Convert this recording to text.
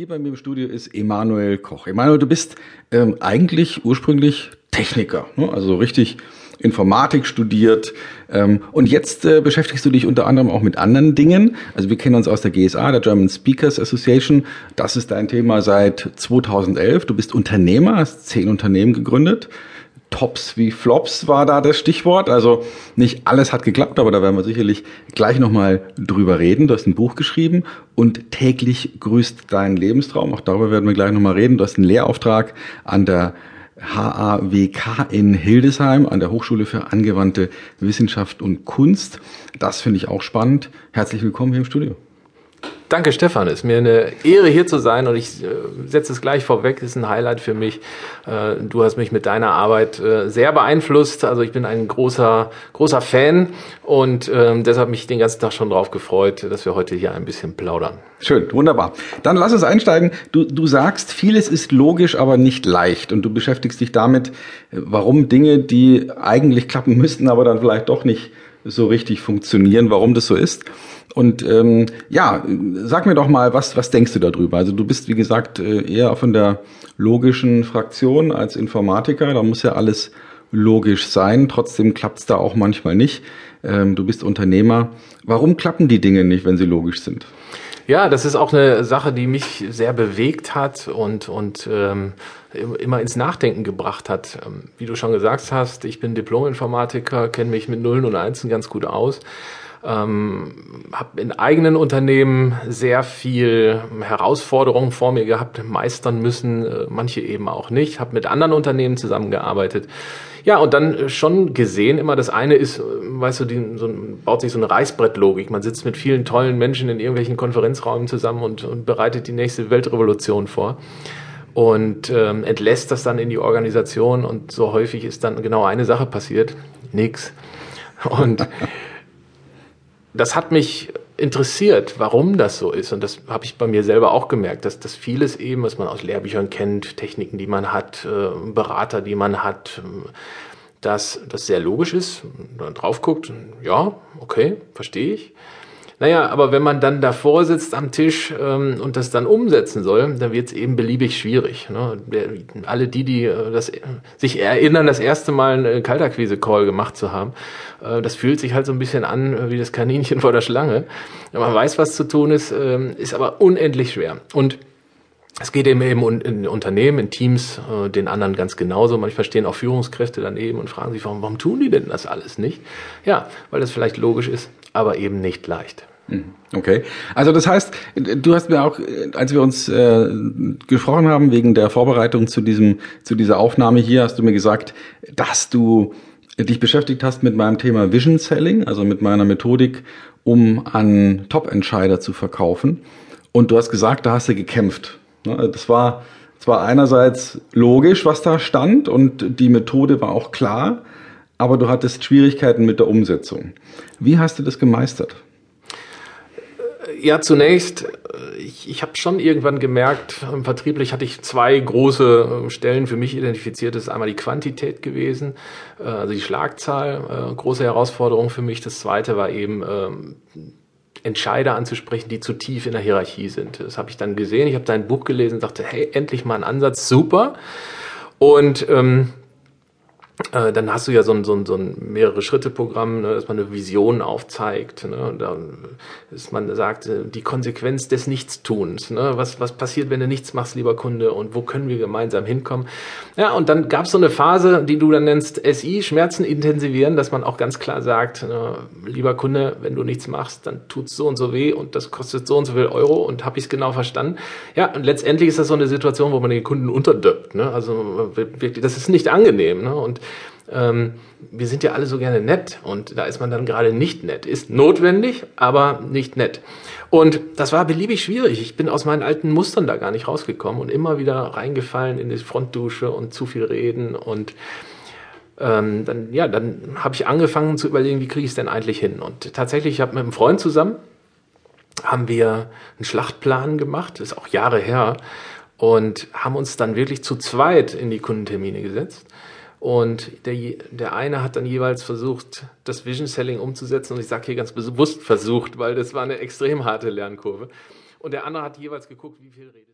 Hier bei mir im Studio ist Emanuel Koch. Emanuel, du bist ähm, eigentlich ursprünglich Techniker, ne? also richtig Informatik studiert ähm, und jetzt äh, beschäftigst du dich unter anderem auch mit anderen Dingen. Also wir kennen uns aus der GSA, der German Speakers Association. Das ist dein Thema seit 2011. Du bist Unternehmer, hast zehn Unternehmen gegründet. Tops wie Flops war da das Stichwort. Also nicht alles hat geklappt, aber da werden wir sicherlich gleich nochmal drüber reden. Du hast ein Buch geschrieben und täglich grüßt dein Lebenstraum. Auch darüber werden wir gleich nochmal reden. Du hast einen Lehrauftrag an der HAWK in Hildesheim an der Hochschule für angewandte Wissenschaft und Kunst. Das finde ich auch spannend. Herzlich willkommen hier im Studio. Danke, Stefan. Es ist mir eine Ehre, hier zu sein und ich äh, setze es gleich vorweg. Es ist ein Highlight für mich. Äh, du hast mich mit deiner Arbeit äh, sehr beeinflusst. Also ich bin ein großer, großer Fan und äh, deshalb mich den ganzen Tag schon darauf gefreut, dass wir heute hier ein bisschen plaudern. Schön, wunderbar. Dann lass uns einsteigen. Du, du sagst, vieles ist logisch, aber nicht leicht und du beschäftigst dich damit, warum Dinge, die eigentlich klappen müssten, aber dann vielleicht doch nicht so richtig funktionieren, warum das so ist. Und ähm, ja, sag mir doch mal, was, was denkst du darüber? Also du bist, wie gesagt, äh, eher von der logischen Fraktion als Informatiker. Da muss ja alles logisch sein. Trotzdem klappt es da auch manchmal nicht. Ähm, du bist Unternehmer. Warum klappen die Dinge nicht, wenn sie logisch sind? Ja, das ist auch eine Sache, die mich sehr bewegt hat und, und ähm, immer ins Nachdenken gebracht hat. Ähm, wie du schon gesagt hast, ich bin Diplom-Informatiker, kenne mich mit Nullen und Einsen ganz gut aus ähm, habe in eigenen Unternehmen sehr viel Herausforderungen vor mir gehabt, meistern müssen, äh, manche eben auch nicht, habe mit anderen Unternehmen zusammengearbeitet. Ja, und dann schon gesehen, immer das eine ist, äh, weißt du, die, so, baut sich so eine Reißbrettlogik. Man sitzt mit vielen tollen Menschen in irgendwelchen Konferenzräumen zusammen und, und bereitet die nächste Weltrevolution vor und ähm, entlässt das dann in die Organisation und so häufig ist dann genau eine Sache passiert, nix. Und das hat mich interessiert, warum das so ist. Und das habe ich bei mir selber auch gemerkt, dass das vieles eben, was man aus Lehrbüchern kennt, Techniken, die man hat, äh, Berater, die man hat, dass das sehr logisch ist. Und drauf guckt, ja, okay, verstehe ich. Naja, aber wenn man dann davor sitzt am Tisch ähm, und das dann umsetzen soll, dann wird es eben beliebig schwierig. Ne? Alle die, die äh, das, sich erinnern, das erste Mal einen Kaltakquise-Call gemacht zu haben, äh, das fühlt sich halt so ein bisschen an äh, wie das Kaninchen vor der Schlange. Man weiß, was zu tun ist, äh, ist aber unendlich schwer. Und es geht eben eben in Unternehmen, in Teams, äh, den anderen ganz genauso. Manchmal stehen auch Führungskräfte daneben und fragen sich, warum, warum tun die denn das alles nicht? Ja, weil das vielleicht logisch ist, aber eben nicht leicht. Mhm. Okay. Also das heißt, du hast mir auch, als wir uns äh, gesprochen haben wegen der Vorbereitung zu diesem, zu dieser Aufnahme hier, hast du mir gesagt, dass du dich beschäftigt hast mit meinem Thema Vision Selling, also mit meiner Methodik, um an Top-Entscheider zu verkaufen. Und du hast gesagt, da hast du gekämpft. Ne, also das war zwar einerseits logisch, was da stand und die Methode war auch klar, aber du hattest Schwierigkeiten mit der Umsetzung. Wie hast du das gemeistert? Ja, zunächst, äh, ich, ich habe schon irgendwann gemerkt, Vertrieblich hatte ich zwei große äh, Stellen für mich identifiziert. Das ist einmal die Quantität gewesen, äh, also die Schlagzahl, große Herausforderung für mich. Das zweite war eben ähm, Entscheider anzusprechen, die zu tief in der Hierarchie sind. Das habe ich dann gesehen. Ich habe dein Buch gelesen und dachte, hey, endlich mal ein Ansatz, super. Und ähm, äh, dann hast du ja so ein, so ein, so ein mehrere Schritte Programm, ne, dass man eine Vision aufzeigt, ne, da, dass man sagt, äh, die Konsequenz des Nichtstuns, ne, was, was passiert, wenn du nichts machst, lieber Kunde, und wo können wir gemeinsam hinkommen? Ja, und dann gab es so eine Phase, die du dann nennst SI, Schmerzen intensivieren, dass man auch ganz klar sagt, ne, lieber Kunde, wenn du nichts machst, dann tut's so und so weh und das kostet so und so viel Euro und habe ich es genau verstanden. Ja, und letztendlich ist das so eine Situation, wo man den Kunden unterdrückt, ne, also wirklich, das ist nicht angenehm, ne, und ähm, wir sind ja alle so gerne nett und da ist man dann gerade nicht nett. Ist notwendig, aber nicht nett. Und das war beliebig schwierig. Ich bin aus meinen alten Mustern da gar nicht rausgekommen und immer wieder reingefallen in die Frontdusche und zu viel reden und ähm, dann, ja, dann habe ich angefangen zu überlegen, wie kriege ich es denn eigentlich hin? Und tatsächlich, ich habe mit einem Freund zusammen, haben wir einen Schlachtplan gemacht, das ist auch Jahre her, und haben uns dann wirklich zu zweit in die Kundentermine gesetzt und der, der eine hat dann jeweils versucht, das Vision Selling umzusetzen. Und ich sage hier ganz bewusst versucht, weil das war eine extrem harte Lernkurve. Und der andere hat jeweils geguckt, wie viel redet.